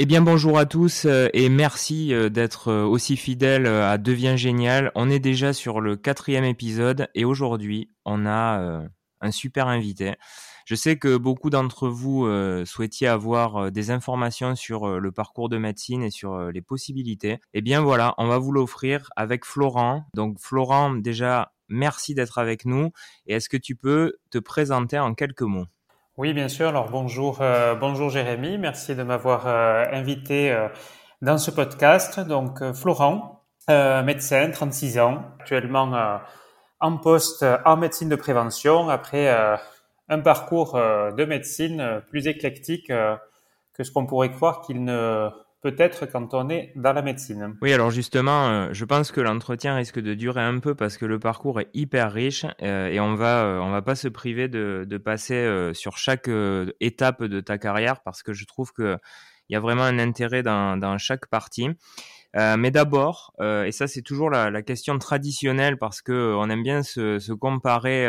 Eh bien bonjour à tous euh, et merci euh, d'être euh, aussi fidèles à Devient Génial. On est déjà sur le quatrième épisode et aujourd'hui on a un super invité. Je sais que beaucoup d'entre vous souhaitiez avoir des informations sur le parcours de médecine et sur les possibilités. Eh bien voilà, on va vous l'offrir avec Florent. Donc Florent, déjà merci d'être avec nous et est-ce que tu peux te présenter en quelques mots? Oui, bien sûr. Alors bonjour, euh, bonjour Jérémy. Merci de m'avoir euh, invité euh, dans ce podcast. Donc Florent, médecin, 36 ans, actuellement en poste en médecine de prévention après un parcours de médecine plus éclectique que ce qu'on pourrait croire qu'il ne peut-être quand on est dans la médecine. Oui, alors justement, euh, je pense que l'entretien risque de durer un peu parce que le parcours est hyper riche euh, et on va euh, on va pas se priver de, de passer sur chaque étape de ta carrière parce que je trouve que il y a vraiment un intérêt dans, dans chaque partie. mais d'abord, et ça c'est toujours la, la, question traditionnelle parce que on aime bien se, se comparer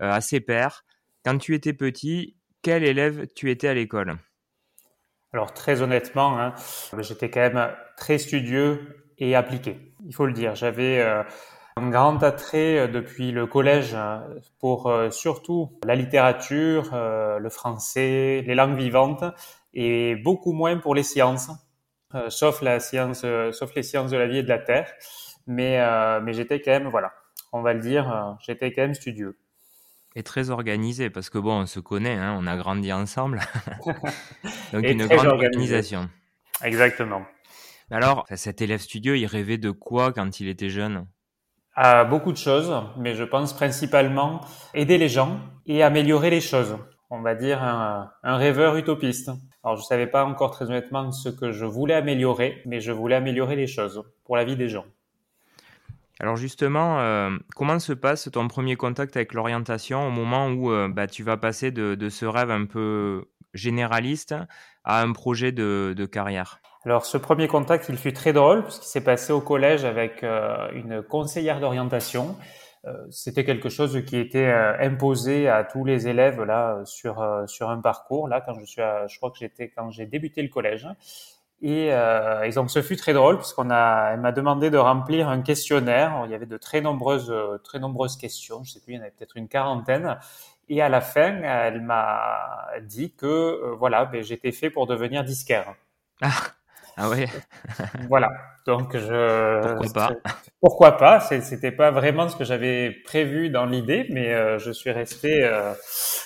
à ses pairs. Quand tu étais petit, quel élève tu étais à l'école? Alors très honnêtement, hein, j'étais quand même très studieux et appliqué. Il faut le dire. J'avais euh, un grand attrait euh, depuis le collège hein, pour euh, surtout la littérature, le français, les langues vivantes et beaucoup moins pour les sciences, sauf la science, sauf les sciences de la vie et de la terre. Mais mais j'étais quand même voilà, on va le dire, j'étais quand même studieux et très organisé parce que bon, on se connaît, hein, on a grandi ensemble. Donc une grande organisation. Exactement. Alors, cet élève studio, il rêvait de quoi quand il était jeune? À Beaucoup de choses, mais je pense principalement aider les gens et améliorer les choses. On va dire un, un rêveur utopiste. Alors, je savais pas encore très honnêtement ce que je voulais améliorer, mais je voulais améliorer les choses pour la vie des gens. Alors justement, euh, comment se passe ton premier contact avec l'orientation au moment où euh, bah, tu vas passer de, ce rêve un peu généraliste à un projet de, carrière? Alors ce premier contact, il fut très drôle puisqu'il s'est passé au collège avec euh, une conseillère d'orientation. C'était quelque chose qui était imposé à tous les élèves là sur sur un parcours là quand je suis, je crois que j'étais quand j'ai débuté le collège. Et, euh, et, donc ce fut très drôle puisqu'on a, elle m'a demandé de remplir un questionnaire. Il y avait de très nombreuses, très nombreuses questions. Je sais plus, il y en avait peut-être une quarantaine. Et à la fin, elle m'a dit que euh, voilà, ben, j'étais fait pour devenir disquaire. Ah, ah ouais. voilà. Donc je. Pourquoi pas Pourquoi pas C'était pas vraiment ce que j'avais prévu dans l'idée, mais euh, je suis resté euh,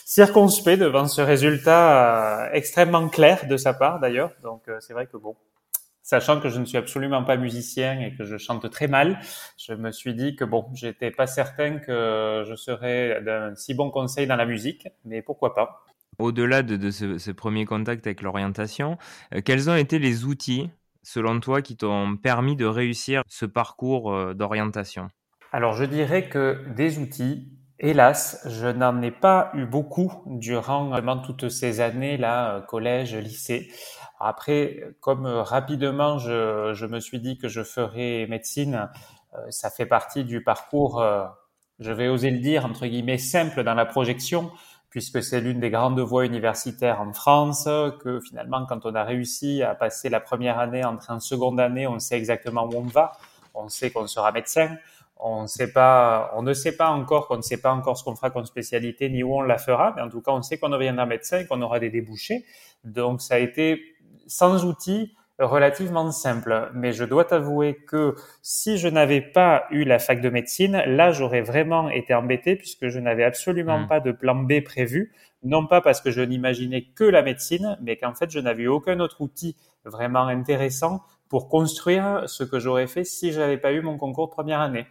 circonspect devant ce résultat euh, extrêmement clair de sa part d'ailleurs. Donc c'est vrai que bon, sachant que je ne suis absolument pas musicien et que je chante très mal, je me suis dit que bon, j'étais pas certain que je serais d'un si bon conseil dans la musique, mais pourquoi pas. Au-delà de, ce, premier contact avec l'orientation, quels ont été les outils selon toi, qui t'ont permis de réussir ce parcours euh, d'orientation? Alors, je dirais que des outils, hélas, je n'en ai pas eu beaucoup durant vraiment toutes ces années-là, euh, collège, lycée. Après, comme euh, rapidement, je, je, me suis dit que je ferais médecine, ça fait partie du parcours, je vais oser le dire, entre guillemets, simple dans la projection puisque c'est l'une des grandes voies universitaires en France, que finalement, quand on a réussi à passer la première année, entrer en seconde année, on sait exactement où on va, on sait qu'on sera médecin, on, sait pas, on ne sait pas encore qu'on ne sait pas encore ce qu'on fera comme spécialité ni où on la fera, mais en tout cas, on sait qu'on deviendra médecin et qu'on aura des débouchés. Donc, ça a été sans outils, relativement simple. Mais je dois t'avouer que si je n'avais pas eu la fac de médecine, là, j'aurais vraiment été embêté puisque je n'avais absolument hmm. pas de plan B prévu. Non pas parce que je n'imaginais que la médecine, mais qu'en fait, je n'avais aucun autre outil vraiment intéressant pour construire ce que j'aurais fait si je n'avais pas eu mon concours de première année.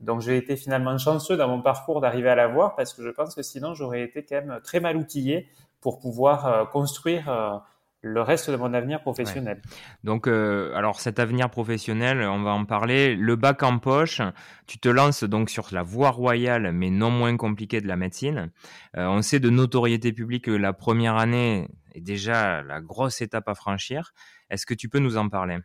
Donc j'ai été finalement chanceux dans mon parcours d'arriver à l'avoir parce que je pense que sinon j'aurais été quand même très mal outillé pour pouvoir euh, construire euh, le reste de mon avenir professionnel. Donc, euh, alors cet avenir professionnel, on va en parler. Le bac en poche, tu te lances donc sur la voie royale, mais non moins compliquée de la médecine. Euh, on sait de notoriété publique que la première année est déjà la grosse étape à franchir. Est-ce que tu peux nous en parler?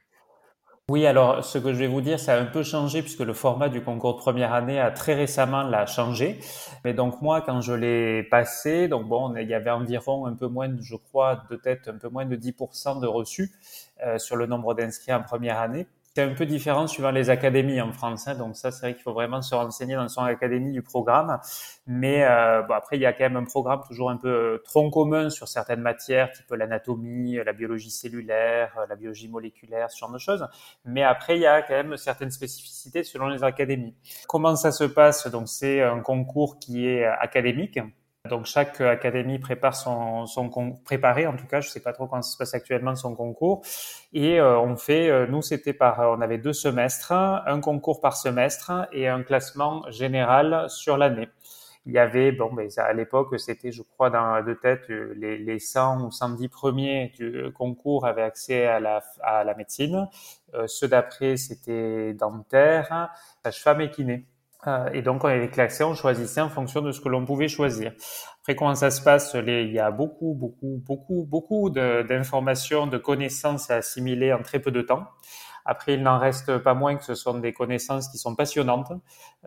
Oui, alors ce que je vais vous dire, ça a un peu changé puisque le format du concours de première année a très récemment l'a changé. Mais donc moi, quand je l'ai passé, donc bon, il y avait environ un peu moins, je crois, de tête, un peu moins de 10% de reçus euh, sur le nombre d'inscrits en première année. C'est un peu différent suivant les académies en France. Hein, donc ça, c'est vrai qu'il faut vraiment se renseigner dans son académie du programme. Mais euh, bon, après, il y a quand même un programme toujours un peu euh, tronc commun sur certaines matières, type l'anatomie, la biologie cellulaire, la biologie moléculaire, ce genre de choses. Mais après, il y a quand même certaines spécificités selon les académies. Comment ça se passe? Donc c'est un concours qui est académique donc chaque académie prépare son, son préparé en tout cas, je sais pas trop comment ça se passe actuellement son concours et euh, on fait euh, nous c'était par on avait deux semestres, un concours par semestre et un classement général sur l'année. Il y avait bon mais à l'époque c'était je crois dans de tête les, les 100 ou 110 premiers du concours avaient accès à la à la médecine, euh, ceux d'après c'était dentaire, sage-femme et kiné. Euh, et donc, on avait classé, on choisissait en fonction de ce que l'on pouvait choisir. Après, comment ça se passe Il y a beaucoup, beaucoup, beaucoup, beaucoup d'informations, de connaissances à assimiler en très peu de temps. Après, il n'en reste pas moins que ce sont des connaissances qui sont passionnantes,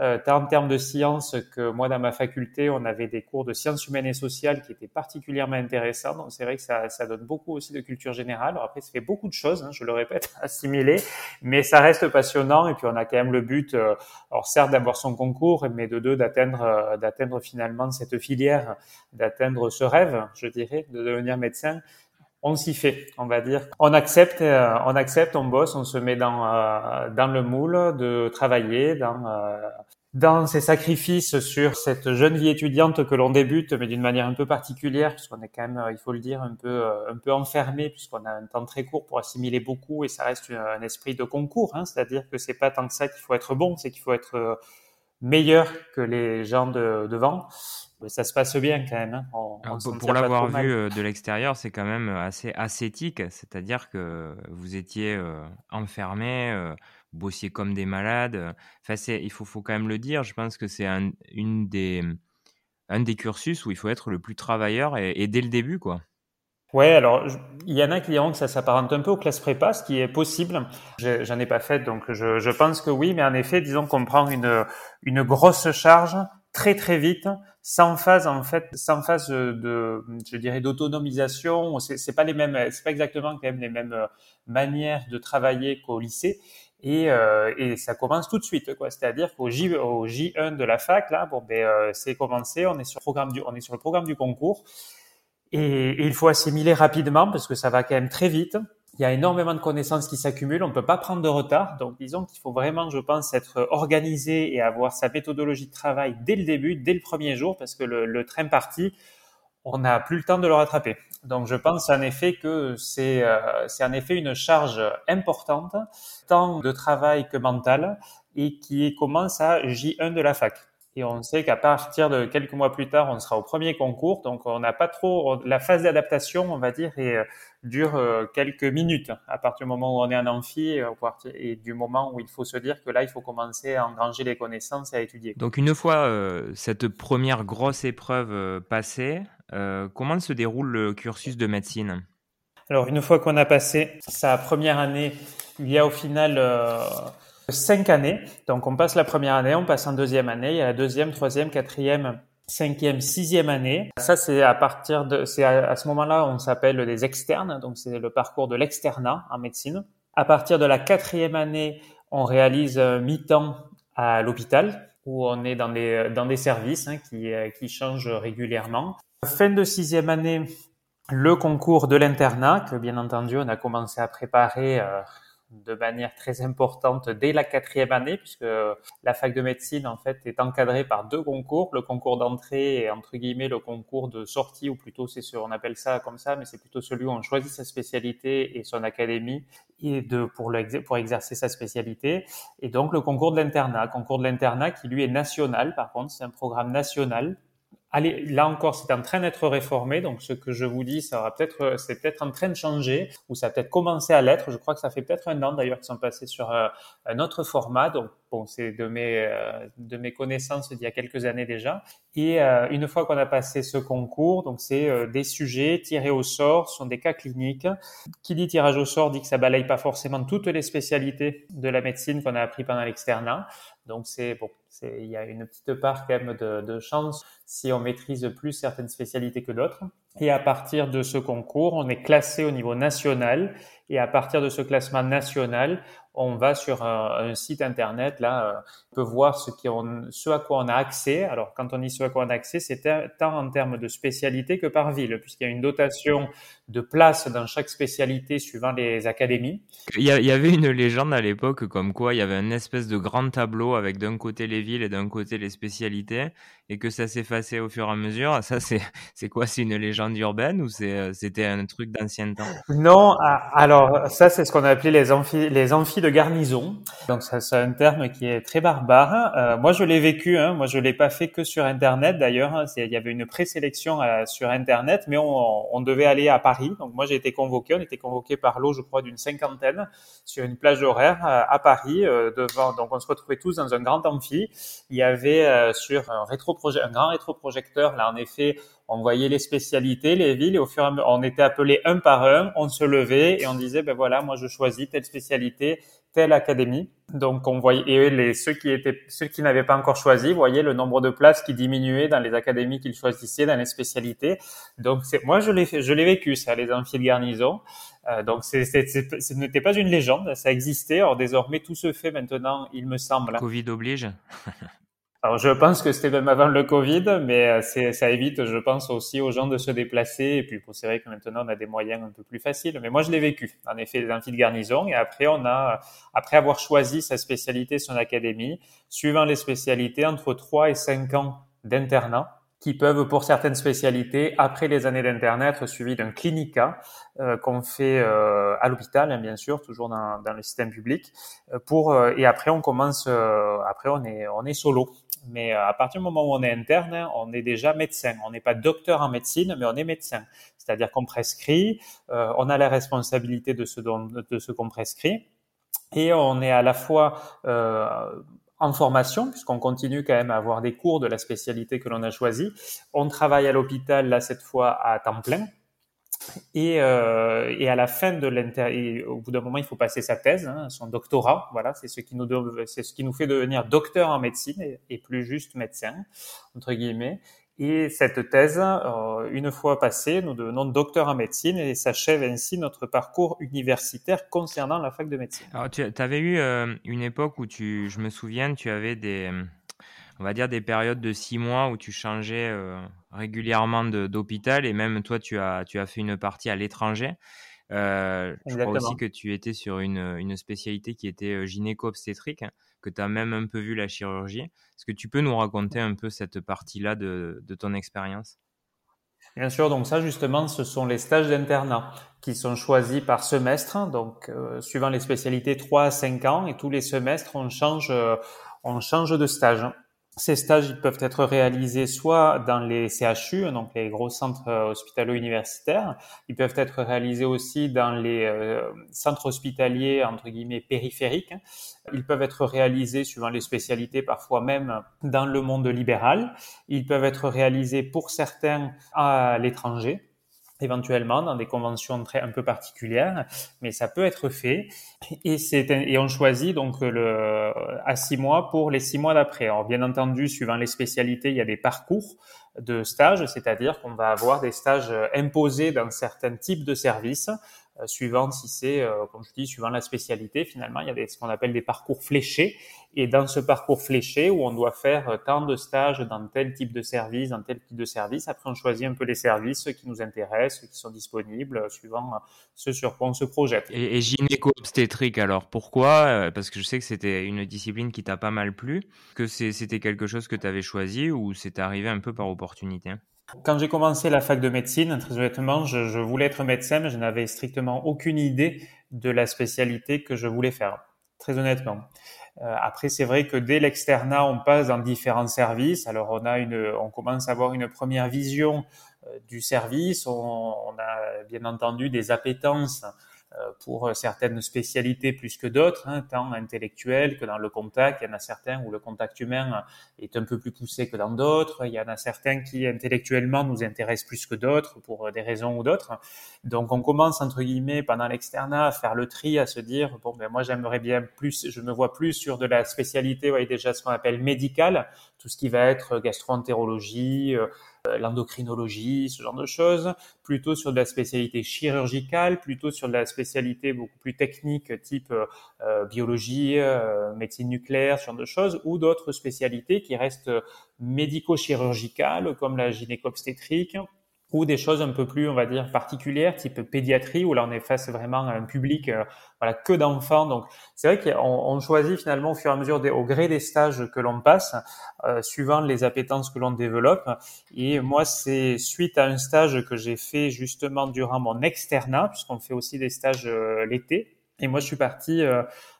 euh, tant en termes de sciences que moi, dans ma faculté, on avait des cours de sciences humaines et sociales qui étaient particulièrement intéressants. Donc, c'est vrai que ça, ça, donne beaucoup aussi de culture générale. Après, ça fait beaucoup de choses, hein, je le répète, assimiler, mais ça reste passionnant. Et puis, on a quand même le but, euh, alors certes, d'avoir son concours, mais de deux, d'atteindre, euh, d'atteindre finalement cette filière, d'atteindre ce rêve, je dirais, de devenir médecin on s'y fait, on va dire. On accepte, euh, on accepte, on bosse, on se met dans euh, dans le moule de travailler, dans euh, dans ces sacrifices sur cette jeune vie étudiante que l'on débute, mais d'une manière un peu particulière, puisqu'on est quand même, il faut le dire, un peu un peu enfermé, puisqu'on a un temps très court pour assimiler beaucoup, et ça reste un esprit de concours, hein, c'est-à-dire que c'est pas tant que ça qu'il faut être bon, c'est qu'il faut être meilleur que les gens de, devant ça se passe bien quand même. Hein. pour l'avoir vu euh, de l'extérieur, c'est quand même euh, assez ascétique, c'est-à-dire que vous étiez euh, enfermé, vous bossiez comme des malades. Enfin, il faut, faut quand même le dire, je pense que c'est un, une des, un des cursus où il faut être le plus travailleur et, dès le début, quoi. Ouais, alors il y en a qui diront que ça s'apparente un peu aux classes prépa, ce qui est possible. J'en ai pas fait, donc je, je pense que oui, mais en effet, disons qu'on prend une, une grosse charge très très vite, sans phase en fait, sans phase de, je dirais, d'autonomisation. C'est, pas les mêmes, c'est pas exactement quand même les mêmes euh, manières de travailler qu'au lycée. Et, euh, et ça commence tout de suite, quoi. C'est-à-dire qu'au J, au J1 de la fac, là, bon, ben, euh, c'est commencé. On est sur le programme du, on est sur le programme du concours. Et, et il faut assimiler rapidement parce que ça va quand même très vite il y a énormément de connaissances qui s'accumulent, on ne peut pas prendre de retard. Donc, disons qu'il faut vraiment, je pense, être organisé et avoir sa méthodologie de travail dès le début, dès le premier jour, parce que le, train parti, on n'a plus le temps de le rattraper. Donc, je pense en effet que c'est euh, c'est en effet une charge importante, tant de travail que mental, et qui commence à J1 de la fac. Et on sait qu'à partir de quelques mois plus tard, on sera au premier concours. Donc, on n'a pas trop la phase d'adaptation, on va dire, et dure euh, quelques minutes à partir du moment où on est en amphi et du moment où il faut se dire que là, il faut commencer à engranger les connaissances et à étudier. Donc, une fois euh, cette première grosse épreuve euh, passée, comment se déroule le cursus de médecine? Alors, une fois qu'on a passé sa première année, il y a au final cinq années. Donc on passe la première année, on passe en deuxième année, il y a la deuxième, troisième, quatrième, cinquième, sixième année. Ça c'est à partir de, c'est à, ce moment-là on s'appelle des externes, donc c'est le parcours de l'externat en médecine. À partir de la quatrième année, on réalise mi-temps à l'hôpital où on est dans des dans des services hein, qui qui changent régulièrement. Fin de sixième année, le concours de l'internat que bien entendu on a commencé à préparer. Euh, de manière très importante dès la quatrième année, puisque la fac de médecine en fait est encadrée par deux concours, le concours d'entrée et entre guillemets le concours de sortie, ou plutôt c'est ce, on appelle ça comme ça, mais c'est plutôt celui où on choisit sa spécialité et son académie et de pour le, pour exercer sa spécialité, et donc le concours de l'internat, concours de l'internat qui lui est national, par contre c'est un programme national allez, là encore, c'est en train d'être réformé. Donc, ce que je vous dis, ça aura peut-être, c'est peut-être en train de changer ou ça a peut-être commencé à l'être. Je crois que ça fait peut-être un an d'ailleurs qu'ils sont passés sur euh, un autre format. Donc, bon, c'est de mes, euh, de mes connaissances d'il y a quelques années déjà. Et euh, une fois qu'on a passé ce concours, donc c'est des sujets tirés au sort, ce sont des cas cliniques. Qui dit tirage au sort dit que ça balaye pas forcément toutes les spécialités de la médecine qu'on a appris pendant l'externat. Donc c'est bon, il y a une petite part quand même de, de chance si on maîtrise plus certaines spécialités que d'autres. Et à partir de ce concours, on est classé au niveau national. Et à partir de ce classement national, on va sur un, site internet, là, euh, on peut voir ce, qui on, à quoi on a accès. Alors, quand on dit ce à quoi on a accès, c'est tant en termes de spécialité que par ville, puisqu'il y a une dotation de places dans chaque spécialité suivant les académies. Il y, avait une légende à l'époque comme quoi il y avait un espèce de grand tableau avec d'un côté les villes et d'un côté les spécialités et que ça s'effaçait au fur et à mesure. Ça, c'est, quoi? C'est une légende urbaine ou euh, c'était un truc d'ancien temps? Non, alors, ça, c'est ce qu'on a appelé les amphis, de garnison. Donc, c'est un terme qui est très barbare. Euh, moi, je l'ai vécu, hein. Moi, je l'ai pas fait que sur Internet, d'ailleurs. Hein. Il y avait une présélection euh, sur Internet, mais on, on devait aller à Paris. Donc, moi, j'ai été convoqué. On était convoqué par l'eau, je crois, d'une cinquantaine sur une plage horaire à Paris, devant. Donc, on se retrouvait tous dans un grand amphi. Il y avait sur un rétro un grand rétroprojecteur. Là, en effet, on voyait les spécialités, les villes, et au fur et à mesure, on était appelé un par un, on se levait et on disait, ben voilà, moi je choisis telle spécialité, telle académie. Donc on voyait et ceux qui n'avaient pas encore choisi voyaient le nombre de places qui diminuait dans les académies qu'ils choisissaient dans les spécialités. Donc c'est moi je l'ai je l'ai vécu ça les amphis de garnison. Euh, donc c'est ce n'était pas une légende, ça existait. Alors désormais tout se fait maintenant, il me semble. Covid oblige. Alors, je pense que c'était même avant le Covid, mais euh, ça évite, je pense, aussi aux gens de se déplacer. Et puis, c'est vrai que maintenant, on a des moyens un peu plus faciles. Mais moi, je l'ai vécu. En effet, les amphis de garnison. Et après, on a, après avoir choisi sa spécialité, son académie, suivant les spécialités, entre 3 et 5 ans d'internat qui peuvent, pour certaines spécialités, après les années d'internat, être suivis d'un clinica euh, qu'on fait euh, à l'hôpital, hein, bien sûr, toujours dans, dans le système public. pour et après, on commence. après, on est on est solo mais euh, à partir du moment où on est interne, on est déjà médecin. On n'est pas docteur en médecine, mais on est médecin. C'est-à-dire qu'on prescrit, euh, on a la responsabilité de ce, de ce qu'on prescrit, et on est à la fois euh, en formation, puisqu'on continue quand même à avoir des cours de la spécialité que l'on a choisie. On travaille à l'hôpital, là, cette fois, à temps plein. Et, euh, et, à la fin de l'inter, au bout d'un moment, il faut passer sa thèse, hein, son doctorat. Voilà, c'est ce qui nous, ce qui nous fait devenir docteur en médecine et, et, plus juste médecin entre guillemets. Et cette thèse, euh, une fois passée, nous devenons docteur en médecine et s'achève ainsi notre parcours universitaire concernant la fac de médecine. Alors, tu avais eu euh, une époque où tu, je me souviens, tu avais des on va dire des périodes de six mois où tu changeais euh, régulièrement d'hôpital et même toi tu as tu as fait une partie à l'étranger. Euh, je crois aussi que tu étais sur une, une spécialité qui était euh, gynéco-obstétrique, que tu as même un peu vu la chirurgie. Est-ce que tu peux nous raconter un peu cette partie-là de, de ton expérience? Bien sûr, donc ça justement, ce sont les stages d'internat qui sont choisis par semestre, donc suivant les spécialités 3 à 5 ans, et tous les semestres on change, on change de stage. Ces stages ils peuvent être réalisés soit dans les CHU, donc les gros centres euh, hospitalo-universitaires, ils peuvent être réalisés aussi dans les euh, centres hospitaliers entre guillemets périphériques. Ils peuvent être réalisés suivant les spécialités, parfois même dans le monde libéral. Ils peuvent être réalisés pour certains à l'étranger éventuellement dans des conventions très un peu particulières, mais ça peut être fait. Et c'est et on choisit donc le à six mois pour les six mois d'après. Alors bien entendu, suivant les spécialités, il y a des parcours de stages, c'est-à-dire qu'on va avoir des stages imposés dans certains types de services suivant si c'est, euh, comme je dis, suivant la spécialité, finalement, il y a des, ce qu'on appelle des parcours fléchés. Et dans ce parcours fléché, où on doit faire euh, tant de stages dans tel type de service, dans tel type de service, après on choisit un peu les services qui nous intéressent, qui sont disponibles, suivant ce sur quoi on se projette. Et, et gynéco-obstétrique, alors pourquoi? Parce que je sais que c'était une discipline qui t'a pas mal plu, que c'était quelque chose que tu avais choisi ou c'est arrivé un peu par opportunité? Quand j'ai commencé la fac de médecine, très honnêtement, je, voulais être médecin, mais je n'avais strictement aucune idée de la spécialité que je voulais faire. Très honnêtement. après, c'est vrai que dès l'externat, on passe dans différents services. Alors, on a une, on commence à avoir une première vision du service. On, on, a bien entendu des appétences euh, pour certaines spécialités plus que d'autres, hein, tant intellectuelles que dans le contact. Il y en a certains où le contact humain est un peu plus poussé que dans d'autres. Il y en a certains qui intellectuellement nous intéressent plus que d'autres pour des raisons ou d'autres. Donc on commence entre guillemets pendant l'externat à faire le tri, à se dire bon ben moi j'aimerais bien plus, je me vois plus sur de la spécialité, voyez déjà ce qu'on appelle médicale, tout ce qui va être gastroentérologie, euh, euh, l'endocrinologie, ce genre de choses, plutôt sur de la spécialité chirurgicale, plutôt sur de la spécialité beaucoup plus technique, type euh, euh, biologie, médecine nucléaire, ce genre de choses, ou d'autres spécialités qui restent médico-chirurgicales, comme la gynéco-obstétrique, ou des choses un peu plus, on va dire, particulières, type pédiatrie, où là on est face vraiment à un public, euh, voilà, que d'enfants. Donc c'est vrai qu'on on choisit finalement au fur et à mesure, des, au gré des stages que l'on passe, euh, suivant les appétences que l'on développe. Et moi, c'est suite à un stage que j'ai fait justement durant mon externat, puisqu'on fait aussi des stages euh, l'été. Et moi, je suis parti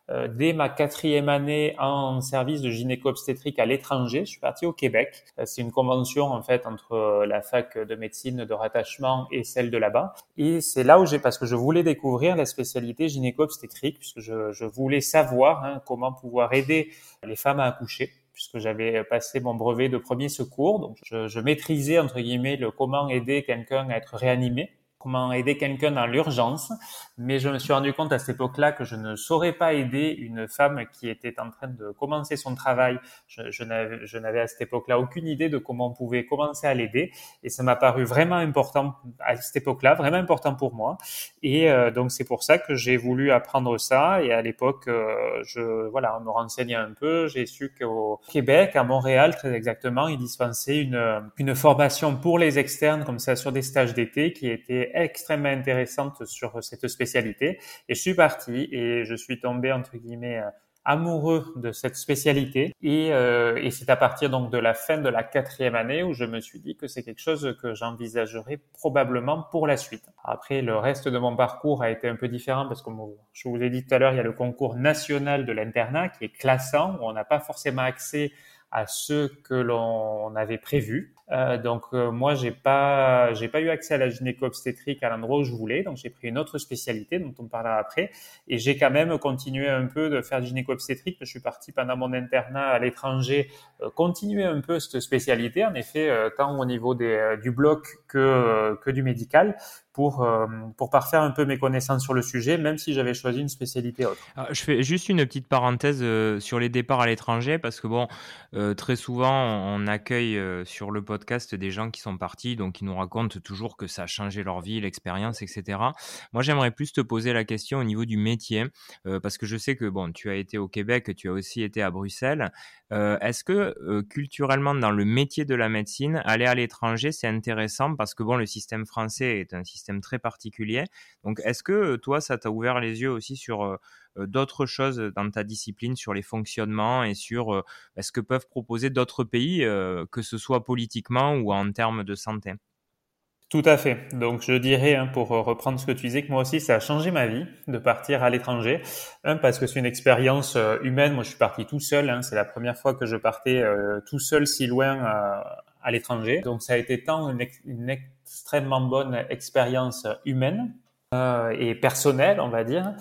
euh, dès ma quatrième année en service de gynéco-obstétrique à l'étranger. Je suis parti au Québec. Euh, c'est une convention en fait entre euh, la fac de médecine de rattachement et celle de là-bas. Et c'est là où j'ai, parce que je voulais découvrir la spécialité gynéco-obstétrique, puisque je, je, voulais savoir hein, comment pouvoir aider les femmes à accoucher puisque j'avais passé mon brevet de premier secours. Donc, je, je maîtrisais, entre guillemets, le comment aider quelqu'un à être réanimé comment aider quelqu'un dans l'urgence, mais je me suis rendu compte à cette époque-là que je ne saurais pas aider une femme qui était en train de commencer son travail. Je, n'avais à cette époque-là aucune idée de comment on pouvait commencer à l'aider, et ça m'a paru vraiment important à cette époque-là, vraiment important pour moi. Et euh, donc c'est pour ça que j'ai voulu apprendre ça. Et à l'époque, euh, je voilà, on me renseignait un peu. J'ai su qu'au Québec, à Montréal très exactement, ils dispensaient une formation pour les externes comme ça sur des stages d'été qui était extrêmement intéressante sur cette spécialité. Et je suis parti et je suis tombé, entre guillemets, euh, amoureux de cette spécialité. Et, euh, et c'est à partir donc de la fin de la quatrième année où je me suis dit que c'est quelque chose que j'envisagerais probablement pour la suite. Après, le reste de mon parcours a été un peu différent parce que, je vous ai dit tout à l'heure, il y a le concours national de l'internat qui est classant, où on n'a pas forcément accès à ce que l'on avait prévu. Euh, donc euh, moi j'ai pas j'ai pas eu accès à la gynéco-obstétrique à l'endroit où je voulais, donc j'ai pris une autre spécialité dont on parlera après, et j'ai quand même continué un peu de faire gynéco-obstétrique. Je suis parti pendant mon internat à l'étranger, euh, continuer un peu cette spécialité, en effet, tant au niveau des, du bloc que que du médical, pour, pour parfaire un peu mes connaissances sur le sujet, même si j'avais choisi une spécialité autre. Je fais juste une petite parenthèse sur les départs à l'étranger, parce que bon, très souvent, on accueille sur le des gens qui sont partis, donc ils nous racontent toujours que ça a changé leur vie, l'expérience, etc. Moi, j'aimerais plus te poser la question au niveau du métier, parce que je sais que bon, tu as été au Québec, tu as aussi été à Bruxelles. Est-ce que culturellement, dans le métier de la médecine, aller à l'étranger, c'est intéressant parce que bon, le système français est un système très particulier. Donc, est-ce que toi, ça t'a ouvert les yeux aussi sur euh, euh, d'autres choses dans ta discipline, sur les fonctionnements et sur euh, ce que peuvent proposer d'autres pays, que ce soit politiquement ou en termes de santé? Tout à fait. Donc je dirais, hein, pour reprendre ce que tu disais, que moi aussi ça a changé ma vie de partir à l'étranger. Un parce que c'est une expérience humaine. Moi je suis parti tout seul. Hein. C'est la première fois que je partais tout seul si loin à l'étranger. Donc ça a été tant une, extrêmement bonne expérience humaine euh, et personnelle, on va dire,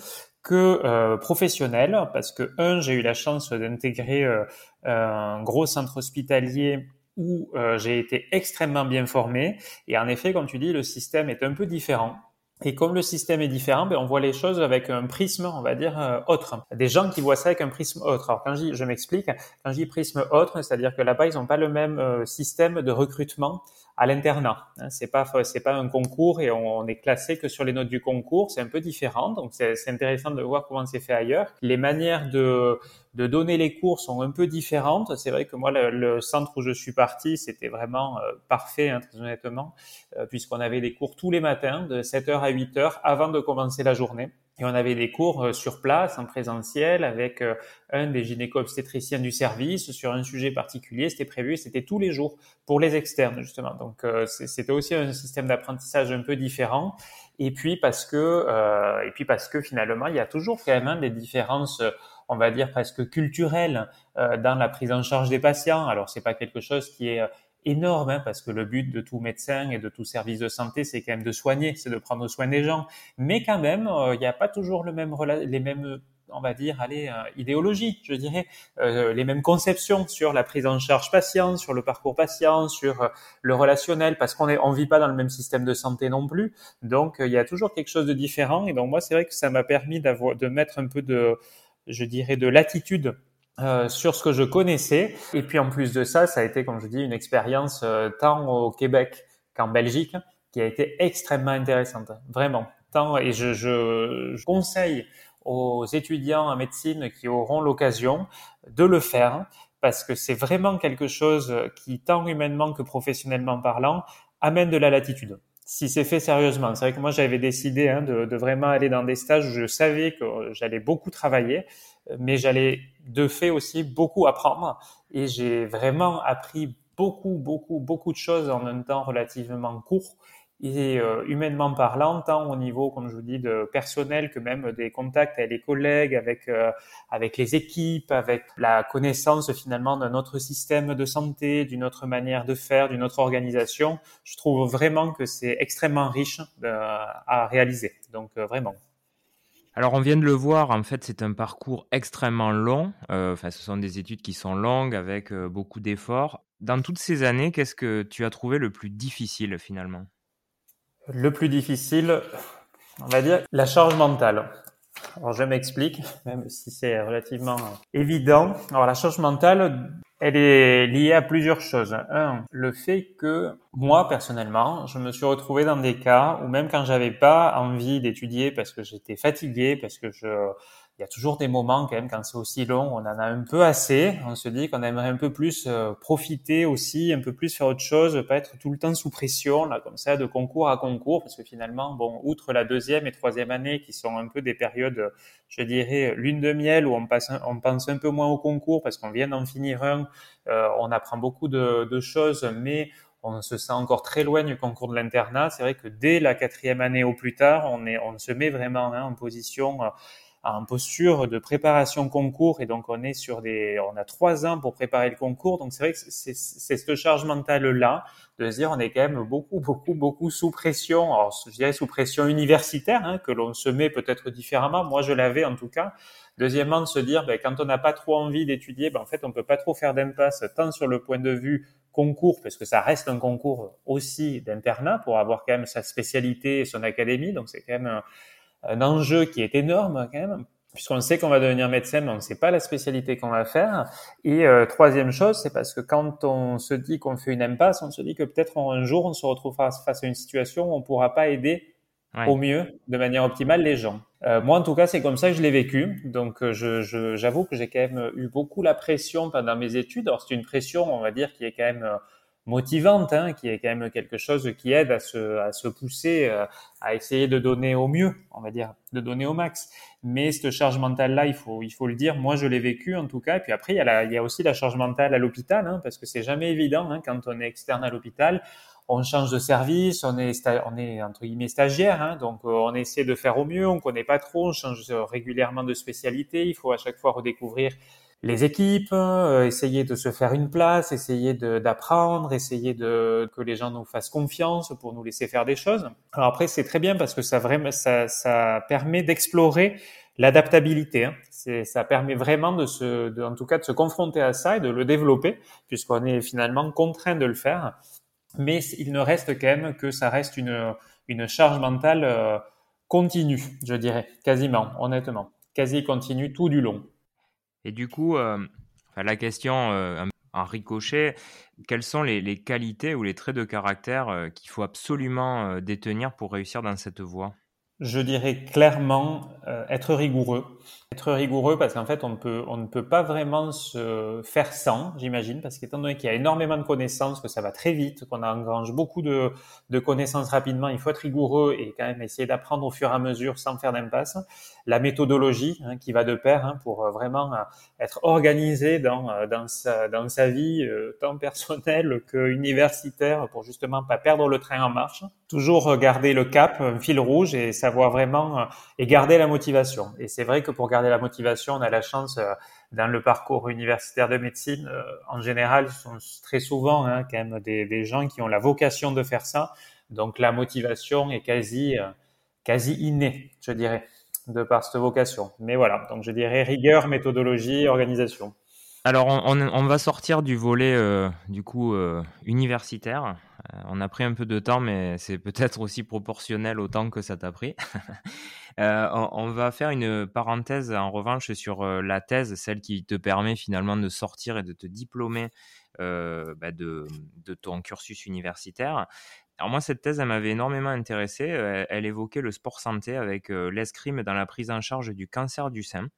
que euh, professionnelle, parce que un, j'ai eu la chance d'intégrer euh, un gros centre hospitalier où euh, j'ai été extrêmement bien formé. Et en effet, comme tu dis, le système est un peu différent. Et comme le système est différent, ben on voit les choses avec un prisme, on va dire, autre. Des gens qui voient ça avec un prisme autre. Alors quand je, m'explique, quand je dis prisme autre, c'est-à-dire que là-bas, ils n'ont pas le même système de recrutement à l'internat. Hein, c'est pas c'est pas un concours et on, est classé que sur les notes du concours. C'est un peu différent, donc c'est intéressant de voir comment c'est fait ailleurs. Les manières de de donner les cours sont un peu différentes. C'est vrai que moi, le, centre où je suis parti, c'était vraiment euh, parfait, hein, très honnêtement, euh, puisqu'on avait des cours tous les matins de 7h à 8h avant de commencer la journée. Et on avait des cours euh, sur place, en présentiel, avec euh, un des gynéco-obstétriciens du service sur un sujet particulier. C'était prévu, c'était tous les jours pour les externes, justement. Donc, euh, c'était aussi un système d'apprentissage un peu différent. Et puis parce que, et puis parce que finalement, il y a toujours quand même des différences on va dire presque culturel dans la prise en charge des patients. Alors c'est pas quelque chose qui est énorme, hein, parce que le but de tout médecin et de tout service de santé, c'est quand même de soigner, c'est de prendre soin des gens. Mais quand même, il n'y a pas toujours le même les mêmes on va dire, allez, euh, idéologie, je dirais, euh, les mêmes conceptions sur la prise en charge patient, sur le parcours patient, sur euh, le relationnel, parce qu'on est, on vit pas dans le même système de santé non plus. Donc, il y a toujours quelque chose de différent. Et donc, moi, c'est vrai que ça m'a permis d'avoir, de mettre un peu de, je dirais, de latitude sur ce que je connaissais. Et puis en plus de ça, ça a été, comme je dis, une expérience tant au Québec qu'en Belgique qui a été extrêmement intéressante, vraiment. Tant, et je, je, je conseille aux étudiants en médecine qui auront l'occasion de le faire parce que c'est vraiment quelque chose qui, tant humainement que professionnellement parlant, amène de la latitude. Si c'est fait sérieusement, c'est vrai que moi j'avais décidé hein, de, de, vraiment aller dans des stages où je savais que j'allais beaucoup travailler, mais j'allais de fait aussi beaucoup apprendre et j'ai vraiment appris beaucoup, beaucoup, beaucoup de choses en un temps relativement court et euh, humainement parlant, tant au niveau, comme je vous dis, de personnel que même des contacts avec les collègues, avec euh, avec les équipes, avec la connaissance finalement d'un autre système de santé, d'une autre manière de faire, d'une autre organisation. Je trouve vraiment que c'est extrêmement riche euh, à réaliser. Donc vraiment. Alors on vient de le voir, en fait c'est un parcours extrêmement long. Enfin, ce sont des études qui sont longues avec beaucoup d'efforts. Dans toutes ces années, qu'est-ce que tu as trouvé le plus difficile finalement? Le plus difficile, on va dire, la charge mentale. Alors je m'explique, même si c'est relativement évident. Alors la charge mentale, elle est liée à plusieurs choses. Un, le fait que moi personnellement, je me suis retrouvé dans des cas où même quand j'avais pas envie d'étudier parce que j'étais fatigué, parce que je il y a toujours des moments quand même quand c'est aussi long, on en a un peu assez. On se dit qu'on aimerait un peu plus euh, profiter aussi, un peu plus faire autre chose, pas être tout le temps sous pression là comme ça de concours à concours, parce que finalement, bon, outre la deuxième et troisième année qui sont un peu des périodes, je dirais lune de miel où on passe, on pense un peu moins au concours parce qu'on vient d'en finir un, euh, on apprend beaucoup de, de choses, mais on se sent encore très loin du concours de l'internat. C'est vrai que dès la quatrième année au plus tard, on est, on se met vraiment hein, en position euh, en posture de préparation concours et donc on est sur des, on a trois ans pour préparer le concours. Donc c'est vrai que c'est cette charge mentale là de se dire on est quand même beaucoup beaucoup beaucoup sous pression. Alors je dirais sous pression universitaire hein, que l'on se met peut-être différemment. Moi je l'avais en tout cas. Deuxièmement de se dire ben, quand on n'a pas trop envie d'étudier, ben, en fait on peut pas trop faire d'impasse tant sur le point de vue concours parce que ça reste un concours aussi d'internat pour avoir quand même sa spécialité et son académie. Donc c'est quand même un enjeu qui est énorme quand même, puisqu'on sait qu'on va devenir médecin, mais on ne sait pas la spécialité qu'on va faire. Et euh, troisième chose, c'est parce que quand on se dit qu'on fait une impasse, on se dit que peut-être un jour on se retrouvera face à une situation où on ne pourra pas aider au mieux, de manière optimale, les gens. Euh, moi, en tout cas, c'est comme ça que je l'ai vécu. Donc, euh, je, j'avoue que j'ai quand même eu beaucoup la pression pendant mes études. Alors, c'est une pression, on va dire, qui est quand même motivante, hein, qui est quand même quelque chose qui aide à se, à se pousser, euh, à essayer de donner au mieux, on va dire, de donner au max. Mais cette charge mentale-là, il faut, il faut le dire, moi je l'ai vécu en tout cas. Et puis après, il y a, la, il y a aussi la charge mentale à l'hôpital, hein, parce que c'est jamais évident hein, quand on est externe à l'hôpital. On change de service, on est, on est entre guillemets stagiaire, hein, donc euh, on essaie de faire au mieux, on connaît pas trop, on change régulièrement de spécialité, il faut à chaque fois redécouvrir les équipes, euh, essayer de se faire une place, essayer d'apprendre, essayer de que les gens nous fassent confiance pour nous laisser faire des choses. Alors après, c'est très bien parce que ça vraiment ça, ça permet d'explorer l'adaptabilité. Hein. Ça permet vraiment de se, de, en tout cas, de se confronter à ça et de le développer, puisqu'on est finalement contraint de le faire. Mais il ne reste quand même que ça reste une, une charge mentale euh, continue, je dirais, quasiment, honnêtement, quasi continue tout du long. Et du coup, euh, la question euh, en ricochet, quelles sont les, qualités ou les traits de caractère euh, qu'il faut absolument détenir pour réussir dans cette voie? Je dirais clairement être rigoureux. Être rigoureux parce qu'en fait, on, peut, on ne peut pas vraiment se faire sans, j'imagine, parce qu'étant donné qu'il y a énormément de connaissances, que ça va très vite, qu'on engrange beaucoup de, connaissances rapidement, il faut être rigoureux et quand même essayer d'apprendre au fur et à mesure sans faire d'impasse la méthodologie hein, qui va de pair hein, pour euh, vraiment euh, être organisé dans, euh, dans, sa, vie tant personnelle que universitaire pour justement pas perdre le train en marche. Toujours garder le cap, un fil rouge et savoir vraiment et garder la motivation. Et c'est vrai que pour garder parler de la motivation, on a la chance dans le parcours universitaire de médecine, en général, ce sont très souvent hein, quand même des, gens qui ont la vocation de faire ça. Donc la motivation est quasi, quasi innée, je dirais, de par cette vocation. Mais voilà, donc je dirais rigueur, méthodologie, organisation. Alors, on, va sortir du volet euh, du coup euh, universitaire. Euh, on a pris un peu de temps, mais c'est peut-être aussi proportionnel au temps que ça t'a pris. on, va faire une parenthèse en revanche sur la thèse, celle qui te permet finalement de sortir et de te diplômer bah, de, de, ton cursus universitaire. Alors moi, cette thèse, elle m'avait énormément intéressé. Elle, évoquait le sport santé avec l'escrime dans la prise en charge du cancer du sein.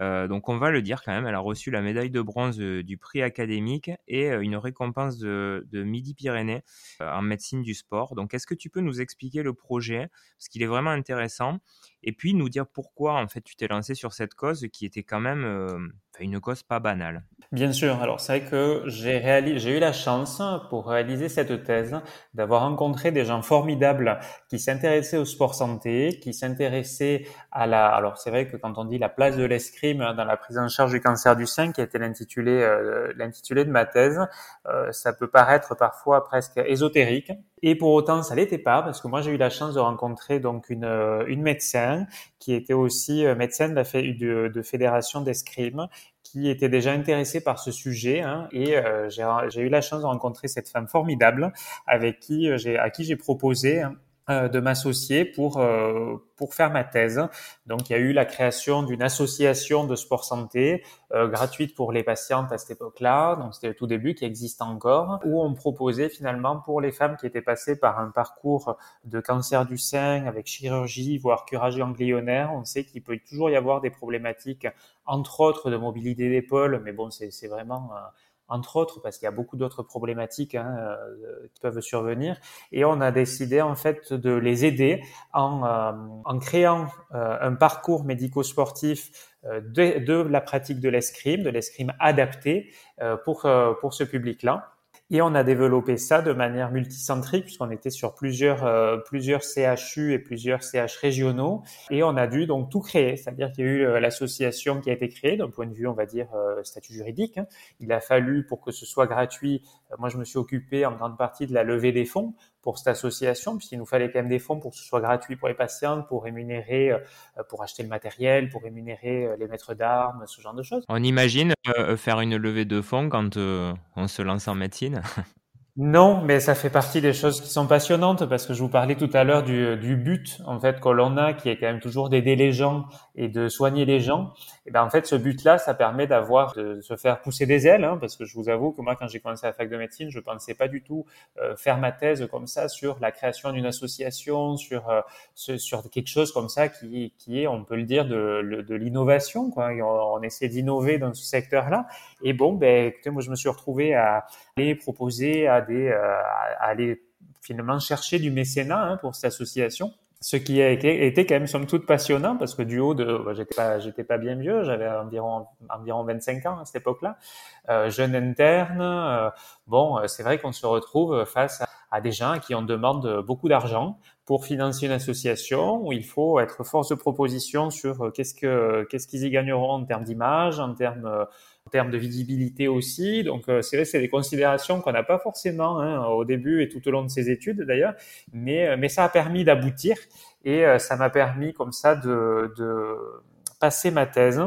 Euh, donc on va le dire quand même, elle a reçu la médaille de bronze euh, du prix académique et euh, une récompense de, Midi-Pyrénées en médecine du sport. Donc est-ce que tu peux nous expliquer le projet? Parce qu'il est vraiment intéressant. Et puis nous dire pourquoi en fait tu t'es lancé sur cette cause qui était quand même une cause pas banale. Bien sûr. Alors c'est vrai que j'ai eu la chance pour réaliser cette thèse d'avoir rencontré des gens formidables qui s'intéressaient au sport santé, qui s'intéressaient à la. Alors c'est vrai que quand on dit la place de dans la prise en charge du cancer du sein, qui été l'intitulé euh, l'intitulé de ma thèse, euh, ça peut paraître parfois presque ésotérique. Et pour autant, ça l'était pas parce que moi j'ai eu la chance de rencontrer donc une, euh, une médecin qui était aussi médecin de, la fédération d'escrime qui était déjà intéressée par ce sujet hein, et euh, j'ai eu la chance de rencontrer cette femme formidable avec qui j'ai à qui j'ai proposé hein, de m'associer pour euh, pour faire ma thèse. Donc il y a eu la création d'une association de sport santé euh, gratuite pour les patientes à cette époque-là. Donc c'était le tout début qui existe encore où on proposait finalement pour les femmes qui étaient passées par un parcours de cancer du sein avec chirurgie voire curage ganglionnaire. On sait qu'il peut toujours y avoir des problématiques entre autres de mobilité d'épaule, mais bon c'est c'est vraiment entre autres, parce qu'il y a beaucoup d'autres problématiques hein, euh, qui peuvent survenir. Et on a décidé en fait de les aider en, euh, créant euh, un parcours médico-sportif de, de, la pratique de l'escrime, de l'escrime adapté pour, pour ce public-là. Et on a développé ça de manière multicentrique puisqu'on était sur plusieurs euh, plusieurs CHU et plusieurs CH régionaux et on a dû donc tout créer, c'est-à-dire qu'il y a eu euh, l'association qui a été créée d'un point de vue on va dire euh, statut juridique. Hein. Il a fallu pour que ce soit gratuit. moi je me suis occupé en grande partie de la levée des fonds pour cette association, puisqu'il nous fallait quand même des fonds pour que ce soit gratuit pour les patients, pour rémunérer, pour acheter le matériel, pour rémunérer les maîtres d'armes, ce genre de choses. On imagine faire une levée de fonds quand on se lance en médecine? Non, mais ça fait partie des choses qui sont passionnantes parce que je vous parlais tout à l'heure du, du, but en fait que l'on a, qui est quand même toujours d'aider les gens et de soigner les gens. Et ben en fait, ce but-là, ça permet d'avoir de se faire pousser des ailes, hein, parce que je vous avoue que moi, quand j'ai commencé à la fac de médecine, je pensais pas du tout euh, faire ma thèse comme ça sur la création d'une association, sur euh, sur quelque chose comme ça qui qui est, on peut le dire, de, de l'innovation. Quoi. on, on essaie d'innover dans ce secteur-là. Et bon, ben écoutez, moi, je me suis retrouvé à aller proposer à des, euh, à aller finalement chercher du mécénat hein, pour cette association ce qui a été, été, quand même somme toute passionnant parce que du haut de bah, j'étais pas j'étais pas bien vieux j'avais environ environ 25 ans à cette époque-là. Euh, jeune interne euh, bon c'est vrai qu'on se retrouve face à, à, des gens qui ont demandent beaucoup d'argent pour financer une association où il faut être force de proposition sur qu'est-ce que qu'est-ce qu'ils y gagneront en termes d'image en termes en termes de visibilité aussi. Donc, euh, c'est vrai, c'est des considérations qu'on n'a pas forcément hein, au début et tout au long de ces études d'ailleurs, mais, euh, mais ça a permis d'aboutir et euh, ça m'a permis comme ça de, de passer ma thèse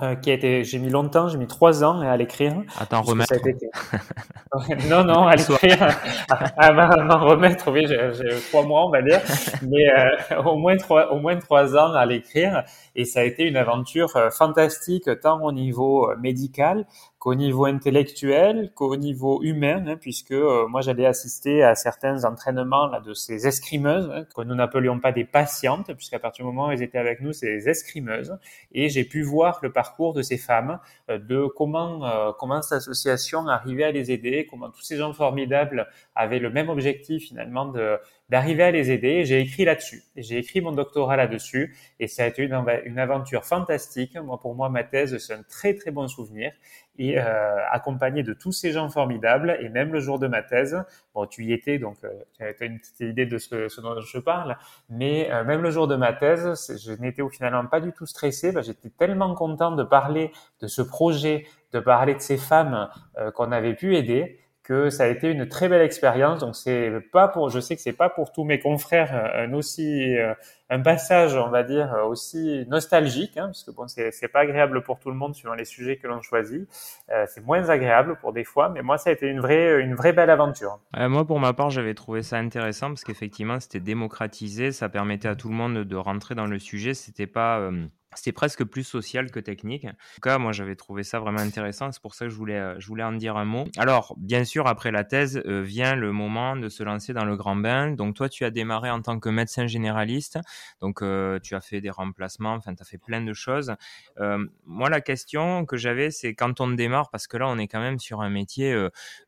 euh, qui a été, j'ai mis longtemps, j'ai mis trois ans à l'écrire. Attends, remettre. non, non, à l'écrire, à, m'en remettre, oui, j'ai trois mois, on va dire, mais euh, au moins trois, au moins trois ans à l'écrire, et ça a été une aventure euh, fantastique tant au niveau médical qu'au niveau intellectuel, qu'au niveau humain, hein, puisque euh, moi j'allais assister à certains entraînements là, de ces escrimeuses, hein, que nous n'appelions pas des patientes, puisqu'à partir du moment où elles étaient avec nous, c'est des escrimeuses, et j'ai pu voir le parcours de ces femmes, euh, de comment euh, comment cette association arrivait à les aider, comment tous ces gens formidables avaient le même objectif finalement de d'arriver à les aider. J'ai écrit là-dessus. J'ai écrit mon doctorat là-dessus et ça a été une, une aventure fantastique. Moi, pour moi, ma thèse, c'est un très très bon souvenir. Et euh, accompagné de tous ces gens formidables. Et même le jour de ma thèse, bon, tu y étais, donc euh, tu as une petite idée de ce, ce dont je parle, mais euh, même le jour de ma thèse, je n'étais au finalement pas du tout stressé. Bah, J'étais tellement content de parler de ce projet, de parler de ces femmes qu'on avait pu aider que ça a été une très belle expérience. Donc c'est pas pour, je sais que c'est pas pour tous mes confrères euh, un aussi euh, un passage, on va dire aussi nostalgique, hein, parce que bon c'est c'est pas agréable pour tout le monde suivant les sujets que l'on choisit. Euh, c'est moins agréable pour des fois, mais moi ça a été une vraie une vraie belle aventure. Euh, moi pour ma part j'avais trouvé ça intéressant parce qu'effectivement c'était démocratisé, ça permettait à tout le monde de rentrer dans le sujet. C'était pas euh, c'était presque plus social que technique. En tout cas, moi, j'avais trouvé ça vraiment intéressant. C'est pour ça que je voulais, euh, je voulais en dire un mot. Alors, bien sûr, après la thèse, euh, vient le moment de se lancer dans le grand bain. Donc, toi, tu as démarré en tant que médecin généraliste. Donc, euh, tu as fait des remplacements. Enfin, tu as fait plein de choses. Moi, la question que j'avais, c'est quand on démarre, parce que là, on est quand même sur un métier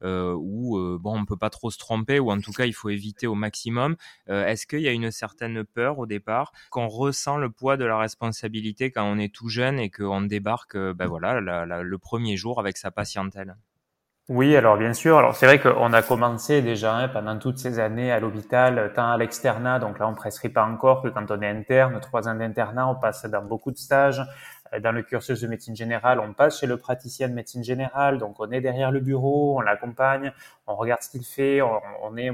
où, bon, on peut pas trop se tromper, ou en tout cas, il faut éviter au maximum. Est-ce qu'il y a une certaine peur au départ, qu'on ressent le poids de la responsabilité quand on est tout jeune et qu'on débarque euh, ben voilà, la, la, le premier jour avec sa patientèle oui, alors bien sûr. Alors c'est vrai qu'on a commencé déjà hein, pendant toutes ces années à l'hôpital, tant à l'externat, donc là on prescrit pas encore que quand on est interne, trois ans d'internat, on passe dans beaucoup de stages. Euh, dans le cursus de médecine générale, on passe chez le praticien de médecine générale, donc on est derrière le bureau, on l'accompagne, on regarde ce qu'il fait, on, on est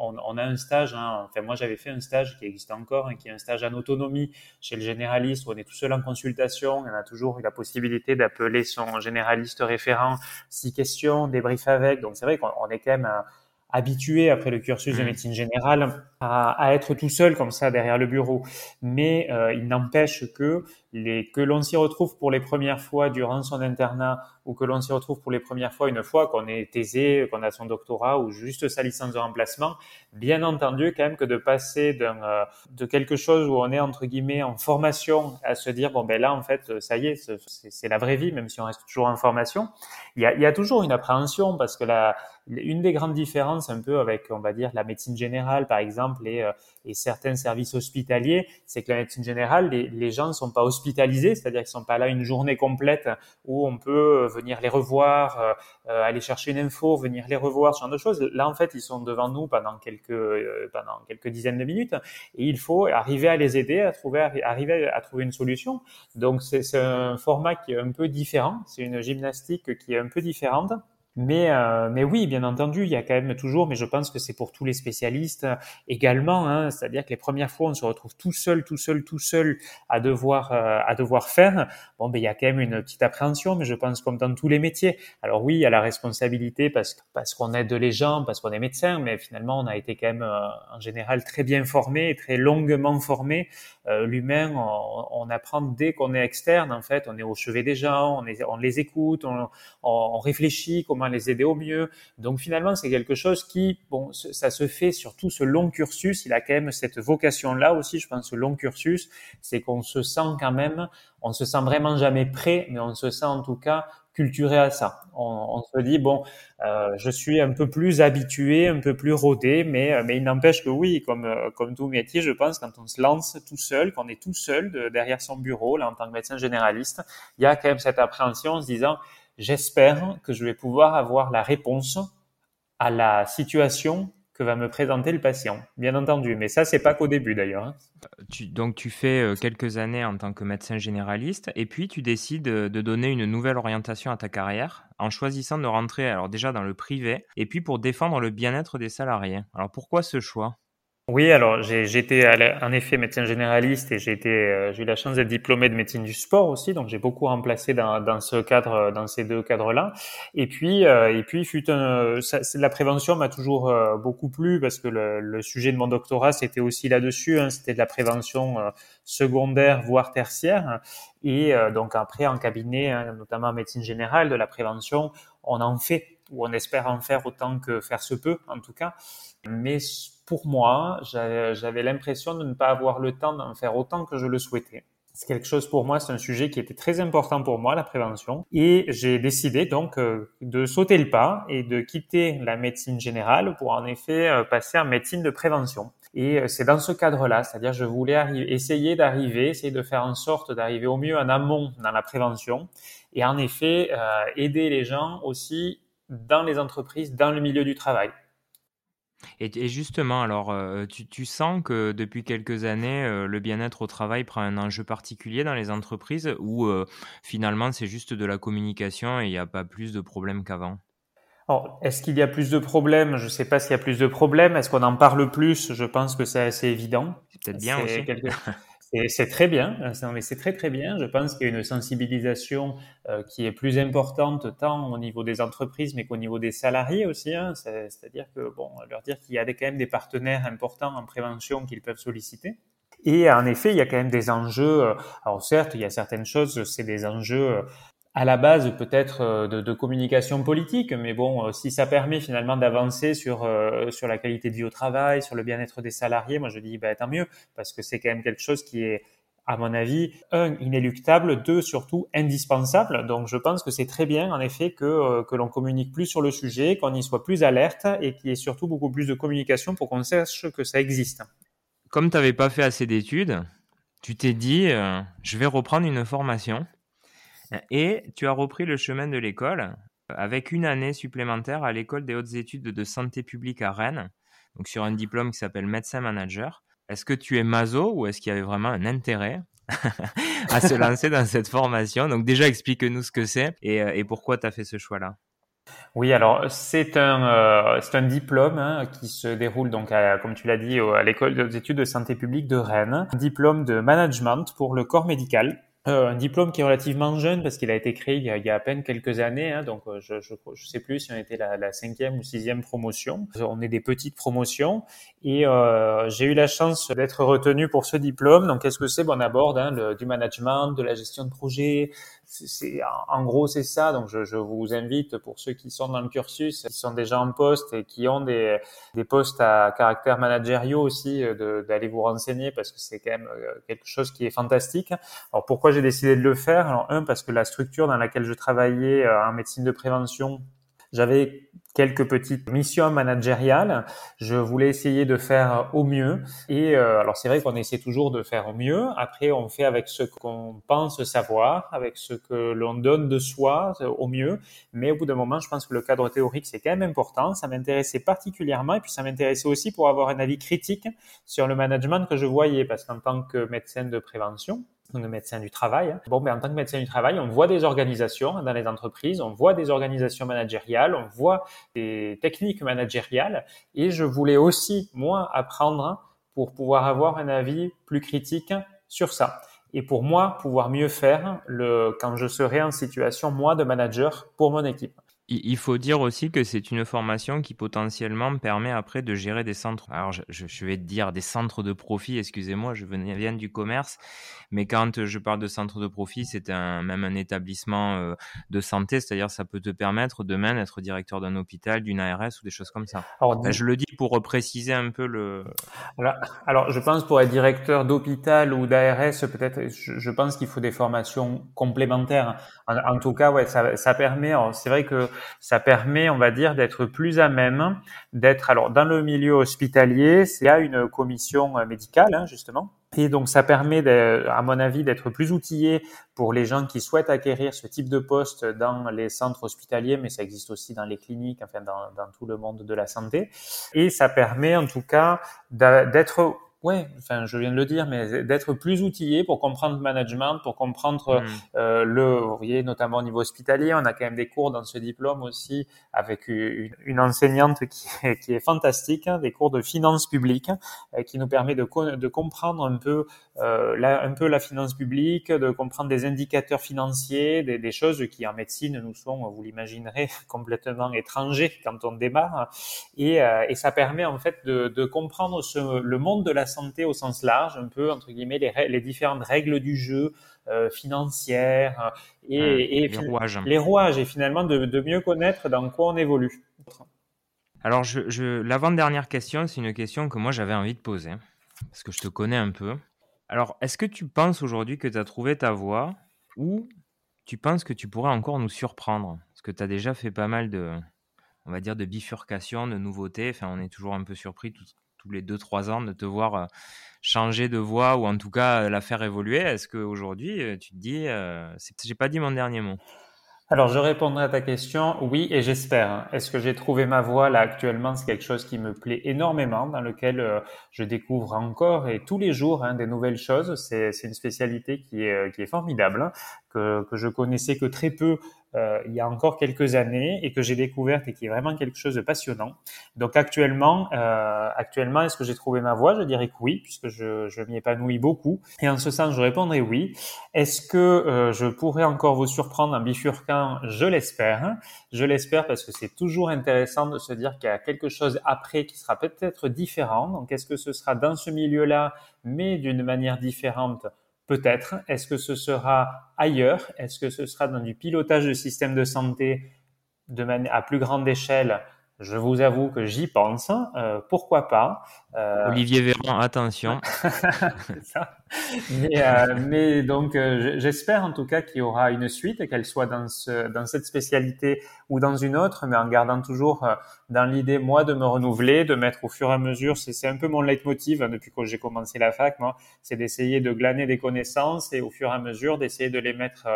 on, on, a un stage, hein, enfin moi j'avais fait un stage qui existe encore, hein, qui est un stage en autonomie chez le généraliste où on est tout seul en consultation, on a toujours eu la possibilité d'appeler son généraliste référent, six questions, débrief avec, donc c'est vrai qu'on est quand même euh, habitué après le cursus de mmh. médecine générale à, à, être tout seul comme ça derrière le bureau, mais euh, il n'empêche que les, que l'on s'y retrouve pour les premières fois durant son internat ou que l'on s'y retrouve pour les premières fois une fois qu'on est aisé, qu'on a son doctorat ou juste sa licence de remplacement, bien entendu quand même que de passer euh, de quelque chose où on est entre guillemets en formation à se dire bon ben là en fait ça y est c'est, la vraie vie même si on reste toujours en formation, il y a, y a toujours une appréhension parce que la, une des grandes différences un peu avec on va dire la médecine générale par exemple et, euh, et certains services hospitaliers, c'est que la médecine générale les, gens ne sont pas c'est-à-dire qu'ils sont pas là une journée complète où on peut venir les revoir, euh, euh, aller chercher une info, venir les revoir, ce genre de choses. Là, en fait, ils sont devant nous pendant quelques euh, pendant quelques dizaines de minutes et il faut arriver à les aider à trouver arriver à trouver une solution. Donc c'est un format qui est un peu différent, c'est une gymnastique qui est un peu différente. Mais, euh, mais oui, bien entendu, il y a quand même toujours, mais je pense que c'est pour tous les spécialistes également, hein, c'est-à-dire que les premières fois, on se retrouve tout seul, tout seul, tout seul à devoir, euh, à devoir faire. Bon, ben, il y a quand même une petite appréhension, mais je pense comme dans tous les métiers. Alors oui, il y a la responsabilité parce, parce qu'on aide les gens, parce qu'on est médecin, mais finalement, on a été quand même euh, en général très bien formé, très longuement formé. Euh, l'humain, on, on, apprend dès qu'on est externe, en fait, on est au chevet des gens, on les écoute, on, on réfléchit, comment les aider au mieux. Donc finalement, c'est quelque chose qui, bon, ça se fait sur tout ce long cursus. Il a quand même cette vocation-là aussi, je pense, ce long cursus, c'est qu'on se sent quand même, on se sent vraiment jamais prêt, mais on se sent en tout cas culturé à ça. On, se dit bon, euh, je suis un peu plus habitué, un peu plus rodé, mais mais il n'empêche que oui, comme comme tout métier, je pense quand on se lance tout seul, qu'on est tout seul de, derrière son bureau là en tant que médecin généraliste, il y a quand même cette appréhension en se disant j'espère que je vais pouvoir avoir la réponse à la situation que va me présenter le patient, bien entendu. Mais ça, c'est pas qu'au début d'ailleurs. Hein. Tu, donc, tu fais euh, quelques années en tant que médecin généraliste, et puis tu décides de donner une nouvelle orientation à ta carrière en choisissant de rentrer alors déjà dans le privé, et puis pour défendre le bien-être des salariés. Alors pourquoi ce choix? Oui, alors j'étais en effet médecin généraliste et j'ai été euh, j'ai eu la chance d'être diplômé de médecine du sport aussi, donc j'ai beaucoup remplacé dans, dans ce cadre, dans ces deux cadres-là. Et puis euh, et puis fut un, ça, la prévention m'a toujours euh, beaucoup plu parce que le, le sujet de mon doctorat c'était aussi là-dessus, hein, c'était de la prévention secondaire voire tertiaire. Et donc après en cabinet, hein, notamment en médecine générale, de la prévention, on en fait ou on espère en faire autant que faire se peut en tout cas. Mais pour moi, j'avais l'impression de ne pas avoir le temps d'en faire autant que je le souhaitais. C'est quelque chose pour moi, c'est un sujet qui était très important pour moi, la prévention. Et j'ai décidé donc euh, de sauter le pas et de quitter la médecine générale pour en effet euh, passer en médecine de prévention. Et euh, c'est dans ce cadre-là, c'est-à-dire je voulais essayer d'arriver, essayer de faire en sorte d'arriver au mieux en amont dans la prévention et en effet aider les gens aussi dans les entreprises, dans le milieu du travail. Et, justement, alors, euh, tu, sens que depuis quelques années, euh, le bien-être au travail prend un enjeu particulier dans les entreprises ou euh, finalement c'est juste de la communication et il n'y a pas plus de problèmes qu'avant? Est-ce qu'il y a plus de problèmes? Je ne sais pas s'il y a plus de problèmes. Est-ce qu'on en parle plus? Je pense que c'est assez évident. C'est peut-être bien aussi. c'est très bien, mais c'est très très bien. Je pense qu'il y a une sensibilisation euh, qui est plus importante tant au niveau des entreprises, mais qu'au niveau des salariés aussi. Hein. C'est-à-dire que bon, leur dire qu'il y a quand même des partenaires importants en prévention qu'ils peuvent solliciter. Et en effet, il y a quand même des enjeux. Euh, alors certes, il y a certaines choses, c'est des enjeux euh, à la base peut-être euh, de, communication politique, mais bon, euh, si ça permet finalement d'avancer sur euh, sur la qualité de vie au travail, sur le bien-être des salariés, moi je dis bah, tant mieux, parce que c'est quand même quelque chose qui est à mon avis, un, inéluctable, deux, surtout indispensable. Donc je pense que c'est très bien, en effet, que, que l'on communique plus sur le sujet, qu'on y soit plus alerte et qu'il y ait surtout beaucoup plus de communication pour qu'on sache que ça existe. Comme tu n'avais pas fait assez d'études, tu t'es dit, je vais reprendre une formation. Et tu as repris le chemin de l'école avec une année supplémentaire à l'école des hautes études de santé publique à Rennes, donc sur un diplôme qui s'appelle médecin manager. Est-ce que tu es maso ou est-ce qu'il y avait vraiment un intérêt à se lancer dans cette formation? Donc déjà, explique-nous ce que c'est et, euh, pourquoi tu as fait ce choix-là. Oui, alors c'est un euh, un diplôme hein, qui se déroule donc comme tu l'as dit à l'école des études de santé publique de Rennes, un diplôme de management pour le corps médical. Euh, un diplôme qui est relativement jeune parce qu'il a été créé il y a, il y a à peine quelques années. Hein, donc, euh, je, je sais plus si on était la, la, cinquième ou sixième promotion. On est des petites promotions et euh, j'ai eu la chance d'être retenu pour ce diplôme. Donc, qu'est-ce que c'est? Bon, On aborde hein, le, du management, de la gestion de projet, c'est en gros c'est ça. Donc je, vous invite pour ceux qui sont dans le cursus, qui sont déjà en poste et qui ont des, des postes à caractère managériaux aussi, euh, d'aller vous renseigner parce que c'est quand même euh, quelque chose qui est fantastique. Alors pourquoi j'ai décidé de le faire? Alors un parce que la structure dans laquelle je travaillais euh, en médecine de prévention j'avais quelques petites missions managériales. Je voulais essayer de faire au mieux. Et euh, alors c'est vrai qu'on essaie toujours de faire au mieux. Après, on fait avec ce qu'on pense savoir, avec ce que l'on donne de soi au mieux. Mais au bout d'un moment, je pense que le cadre théorique, c'est quand même important. Ça m'intéressait particulièrement. Et puis ça m'intéressait aussi pour avoir un avis critique sur le management que je voyais. Parce qu'en tant que médecin de prévention, de médecin du travail. Bon, ben, en tant que médecin du travail, on voit des organisations dans les entreprises, on voit des organisations managériales, on voit des techniques managériales, et je voulais aussi, moi, apprendre pour pouvoir avoir un avis plus critique sur ça. Et pour moi, pouvoir mieux faire le, quand je serai en situation, moi, de manager pour mon équipe. Il faut dire aussi que c'est une formation qui potentiellement permet après de gérer des centres. Alors, je, je vais te dire des centres de profit, excusez-moi, je viens du commerce, mais quand je parle de centre de profit, c'est un, même un établissement euh, de santé, c'est-à-dire ça peut te permettre demain d'être directeur d'un hôpital, d'une ARS ou des choses comme ça. Alors, ben, je le dis pour préciser un peu le. Alors, alors je pense pour être directeur d'hôpital ou d'ARS, peut-être, je, je, pense qu'il faut des formations complémentaires. En, en tout cas, ouais, ça, ça permet. C'est vrai que ça permet, on va dire, d'être plus à même d'être. Alors, dans le milieu hospitalier, y a une commission médicale, hein, justement et donc, ça permet, à mon avis, d'être plus outillé pour les gens qui souhaitent acquérir ce type de poste dans les centres hospitaliers, mais ça existe aussi dans les cliniques, enfin dans tout le monde de la santé. Et ça permet, en tout cas, d'être Ouais, enfin, je viens de le dire, mais d'être plus outillé pour comprendre le management, pour comprendre mm. euh, le, vous voyez, notamment au niveau hospitalier, on a quand même des cours dans ce diplôme aussi avec une, une enseignante qui est, qui est fantastique, hein, des cours de finance publique, euh, qui nous permet de, de comprendre un peu, euh, la, un peu la finance publique, de comprendre des indicateurs financiers, des, des choses qui en médecine nous sont, vous l'imaginerez, complètement étrangers quand on démarre, et, euh, et ça permet en fait de, de comprendre ce, le monde de la santé au sens large, un peu entre guillemets les, les différentes règles du jeu euh, financières euh, et, les, rouages. les rouages et finalement de, de, mieux connaître dans quoi on évolue. Alors je, je l'avant-dernière question, c'est une question que moi j'avais envie de poser parce que je te connais un peu. Alors est-ce que tu penses aujourd'hui que tu as trouvé ta voie ou tu penses que tu pourrais encore nous surprendre? Parce que tu as déjà fait pas mal de, on va dire, de bifurcation, de nouveautés. Enfin, on est toujours un peu surpris tout, tous les 2-3 ans de te voir changer de voix ou en tout cas la faire évoluer. Est-ce qu'aujourd'hui, tu te dis, j'ai pas dit mon dernier mot alors, je répondrai à ta question, oui, et j'espère. Est-ce que j'ai trouvé ma voie? Là actuellement C'est quelque chose qui me plaît énormément, dans lequel euh, je découvre encore et tous les jours hein, des nouvelles choses. C'est une spécialité qui est, euh, qui est formidable, hein, que, que je connaissais que très peu euh, il y a encore quelques années et que j'ai découverte et qui est vraiment quelque chose de passionnant. Donc actuellement, euh, actuellement, est-ce que j'ai trouvé ma voie? Je dirais que oui, puisque je, je m'y épanouis beaucoup. Et en ce sens, je répondrai oui. Est-ce que euh, je pourrais encore vous surprendre en bifurquant? Je l'espère. Je l'espère parce que c'est toujours intéressant de se dire qu'il y a quelque chose après qui sera peut-être différent. Donc est-ce que ce sera dans ce milieu-là, mais d'une manière différente Peut-être. Est-ce que ce sera ailleurs? Est-ce que ce sera dans du pilotage de système de santé de à plus grande échelle je vous avoue que j'y pense. Euh, pourquoi pas euh... Olivier Véran, attention. ça. Mais, euh, mais, donc, euh, j'espère en tout cas qu'il y aura une suite, qu'elle soit dans, ce, dans cette spécialité ou dans une autre, mais en gardant toujours euh, dans l'idée, moi, de me renouveler, de mettre au fur et à mesure. C'est un peu mon leitmotiv hein, depuis que j'ai commencé la fac, moi, c'est d'essayer de glaner des connaissances et au fur et à mesure d'essayer de les mettre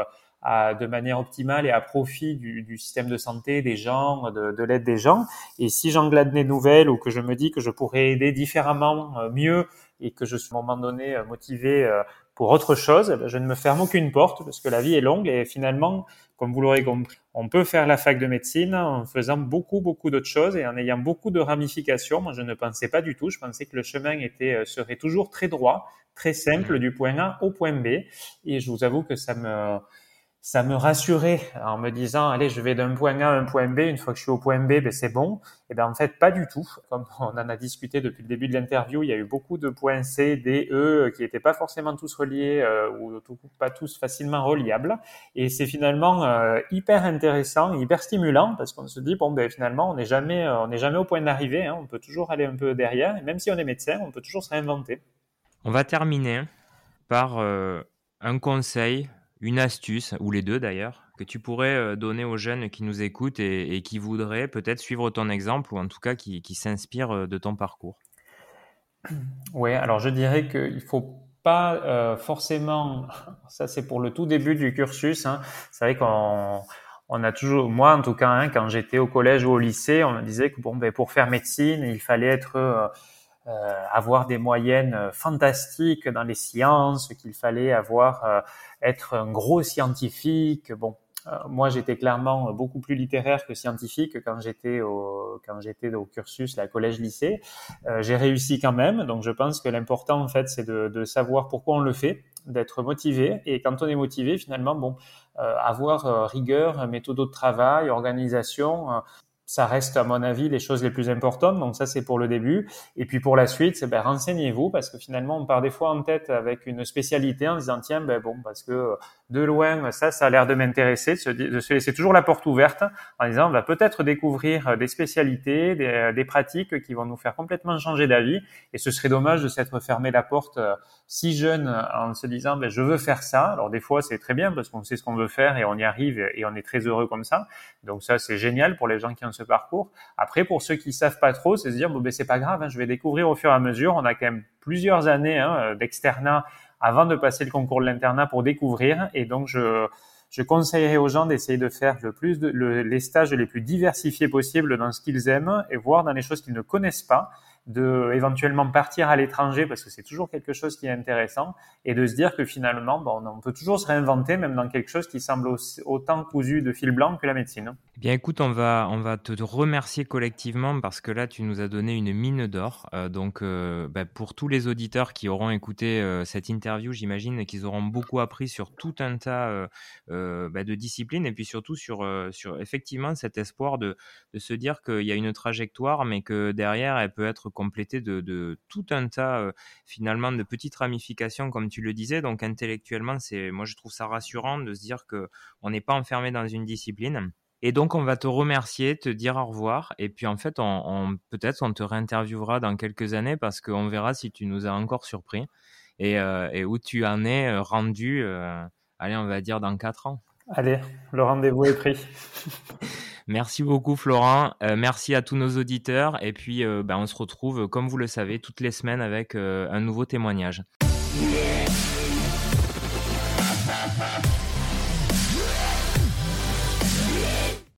de manière optimale et à profit du, du système de santé, des gens, de, de l'aide des gens. Et si j'en glade des nouvelles ou que je me dis que je pourrais aider différemment, euh, mieux, et que je suis à un moment donné euh, motivé euh, pour autre chose, eh je ne me ferme aucune porte parce que la vie est longue et finalement, comme vous l'aurez compris, on peut faire la fac de médecine en faisant beaucoup, beaucoup d'autres choses et en ayant beaucoup de ramifications. Moi, je ne pensais pas du tout. Je pensais que le chemin était, serait toujours très droit, très simple, mmh. du point A au point B. Et je vous avoue que ça me, ça me rassurait en me disant allez je vais d'un point A à un point B une fois que je suis au point B ben c'est bon. Et ben en fait pas du tout. Comme on en a discuté depuis le début de l'interview il y a eu beaucoup de points C D E qui n'étaient pas forcément tous reliés euh, ou pas tous facilement reliables. Et c'est finalement euh, hyper intéressant hyper stimulant parce qu'on se dit bon ben finalement on n'est jamais on n'est jamais au point d'arrivée hein, on peut toujours aller un peu derrière. Et même si on est médecin on peut toujours se réinventer. On va terminer par euh, un conseil une astuce, ou les deux d'ailleurs, que tu pourrais euh, donner aux jeunes qui nous écoutent et, qui voudraient peut-être suivre ton exemple ou en tout cas qui, s'inspirent euh, de ton parcours Oui, alors je dirais qu'il ne faut pas euh, forcément, ça c'est pour le tout début du cursus, hein. c'est vrai qu'on on a toujours, moi en tout cas, hein, quand j'étais au collège ou au lycée, on me disait que bon, ben, pour faire médecine, il fallait être avoir des moyennes euh, fantastiques dans les sciences, qu'il fallait avoir euh, être un gros scientifique. Bon, moi, j'étais clairement beaucoup plus littéraire que scientifique quand j'étais au quand j'étais au cursus, la collège-lycée. j'ai réussi quand même, donc je pense que l'important en fait, c'est de, de, savoir pourquoi on le fait, d'être motivé. Et quand on est motivé, finalement, bon, avoir rigueur, méthode de travail, organisation, ça reste, à mon avis, les choses les plus importantes. Donc ça, c'est pour le début. Et puis pour la suite, c'est ben, renseignez-vous parce que finalement, on part des fois en tête avec une spécialité en disant tiens, ben bon, parce que de loin, ça, ça a l'air de m'intéresser, de se laisser toujours la porte ouverte en disant on va peut-être découvrir des spécialités, des, des, pratiques qui vont nous faire complètement changer d'avis. Et ce serait dommage de s'être fermé la porte euh, si jeune en se disant ben, je veux faire ça. Alors des fois, c'est très bien parce qu'on sait ce qu'on veut faire et on y arrive et on est très heureux comme ça. Donc ça, c'est génial pour les gens qui ont ce parcours. Après, pour ceux qui savent pas trop, c'est se dire bon ben c'est pas grave, hein, je vais découvrir au fur et à mesure. On a quand même plusieurs années hein, d'externat avant de passer le concours de l'internat pour découvrir. Et donc je je conseillerais aux gens d'essayer de faire le plus de, les stages les plus diversifiés possibles dans ce qu'ils aiment et voir dans les choses qu'ils ne connaissent pas de éventuellement partir à l'étranger parce que c'est toujours quelque chose qui est intéressant et de se dire que finalement on peut toujours se réinventer même dans quelque chose qui semble autant cousu de fil blanc que la médecine. Eh bien écoute, on va on va te remercier collectivement parce que là tu nous as donné une mine d'or. Euh, donc euh, bah, pour tous les auditeurs qui auront écouté euh, cette interview, j'imagine qu'ils auront beaucoup appris sur tout un tas bah, de disciplines et puis surtout sur sur effectivement cet espoir de de se dire qu'il y a une trajectoire mais que derrière elle peut être complété de, tout un tas euh, finalement de petites ramifications comme tu le disais. Donc intellectuellement, c'est moi je trouve ça rassurant de se dire que on n'est pas enfermé dans une discipline. Et donc, on va te remercier, te dire au revoir. Et puis, en fait, on, peut-être on te réinterviewera dans quelques années parce qu'on verra si tu nous as encore surpris et, euh, où tu en es euh, rendu, allez, on va dire dans quatre ans. Allez, le rendez-vous est pris. Merci beaucoup Florent, merci à tous nos auditeurs. Et puis ben, on se retrouve comme vous le savez toutes les semaines avec un nouveau témoignage.